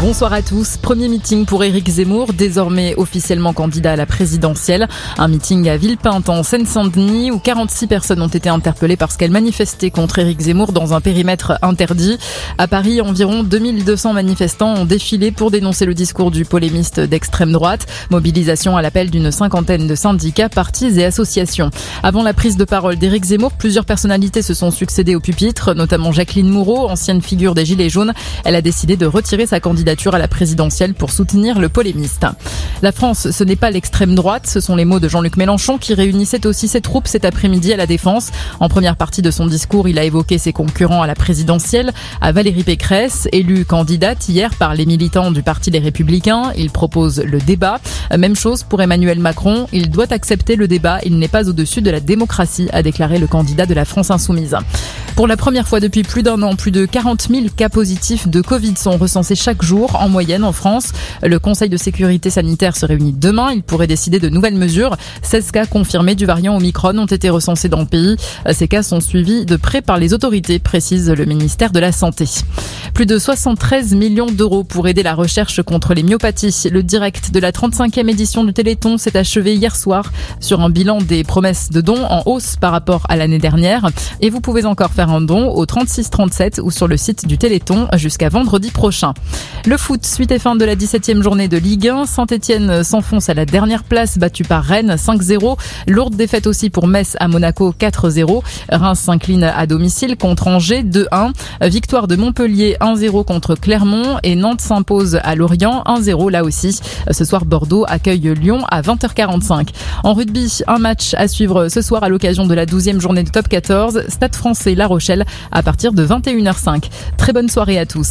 Bonsoir à tous. Premier meeting pour Éric Zemmour, désormais officiellement candidat à la présidentielle. Un meeting à Villepinte en Seine-Saint-Denis où 46 personnes ont été interpellées parce qu'elles manifestaient contre Éric Zemmour dans un périmètre interdit. À Paris, environ 2200 manifestants ont défilé pour dénoncer le discours du polémiste d'extrême droite. Mobilisation à l'appel d'une cinquantaine de syndicats, partis et associations. Avant la prise de parole d'Éric Zemmour, plusieurs personnalités se sont succédées au pupitre, notamment Jacqueline Moureau, ancienne figure des Gilets jaunes. Elle a décidé de retirer sa candidature à la présidentielle pour soutenir le polémiste. La France, ce n'est pas l'extrême droite, ce sont les mots de Jean-Luc Mélenchon qui réunissait aussi ses troupes cet après-midi à la Défense. En première partie de son discours, il a évoqué ses concurrents à la présidentielle, à Valérie Pécresse, élue candidate hier par les militants du Parti des Républicains. Il propose le débat. Même chose pour Emmanuel Macron, il doit accepter le débat, il n'est pas au-dessus de la démocratie, a déclaré le candidat de la France insoumise. Pour la première fois depuis plus d'un an, plus de 40 000 cas positifs de Covid sont recensés chaque jour en moyenne en France. Le Conseil de sécurité sanitaire se réunit demain. Il pourrait décider de nouvelles mesures. 16 cas confirmés du variant Omicron ont été recensés dans le pays. Ces cas sont suivis de près par les autorités, précise le ministère de la Santé. Plus de 73 millions d'euros pour aider la recherche contre les myopathies. Le direct de la 35e édition du Téléthon s'est achevé hier soir sur un bilan des promesses de dons en hausse par rapport à l'année dernière. Et vous pouvez encore faire un don au 3637 ou sur le site du Téléthon jusqu'à vendredi prochain. Le foot, suite et fin de la 17e journée de Ligue 1. Saint-Etienne s'enfonce à la dernière place, battu par Rennes 5-0. Lourde défaite aussi pour Metz à Monaco 4-0. Reims s'incline à domicile contre Angers 2-1. Victoire de Montpellier 1-0 contre Clermont et Nantes s'impose à Lorient 1-0 là aussi. Ce soir, Bordeaux accueille Lyon à 20h45. En rugby, un match à suivre ce soir à l'occasion de la 12e journée de top 14. Stade français La Rochelle à partir de 21h05. Très bonne soirée à tous.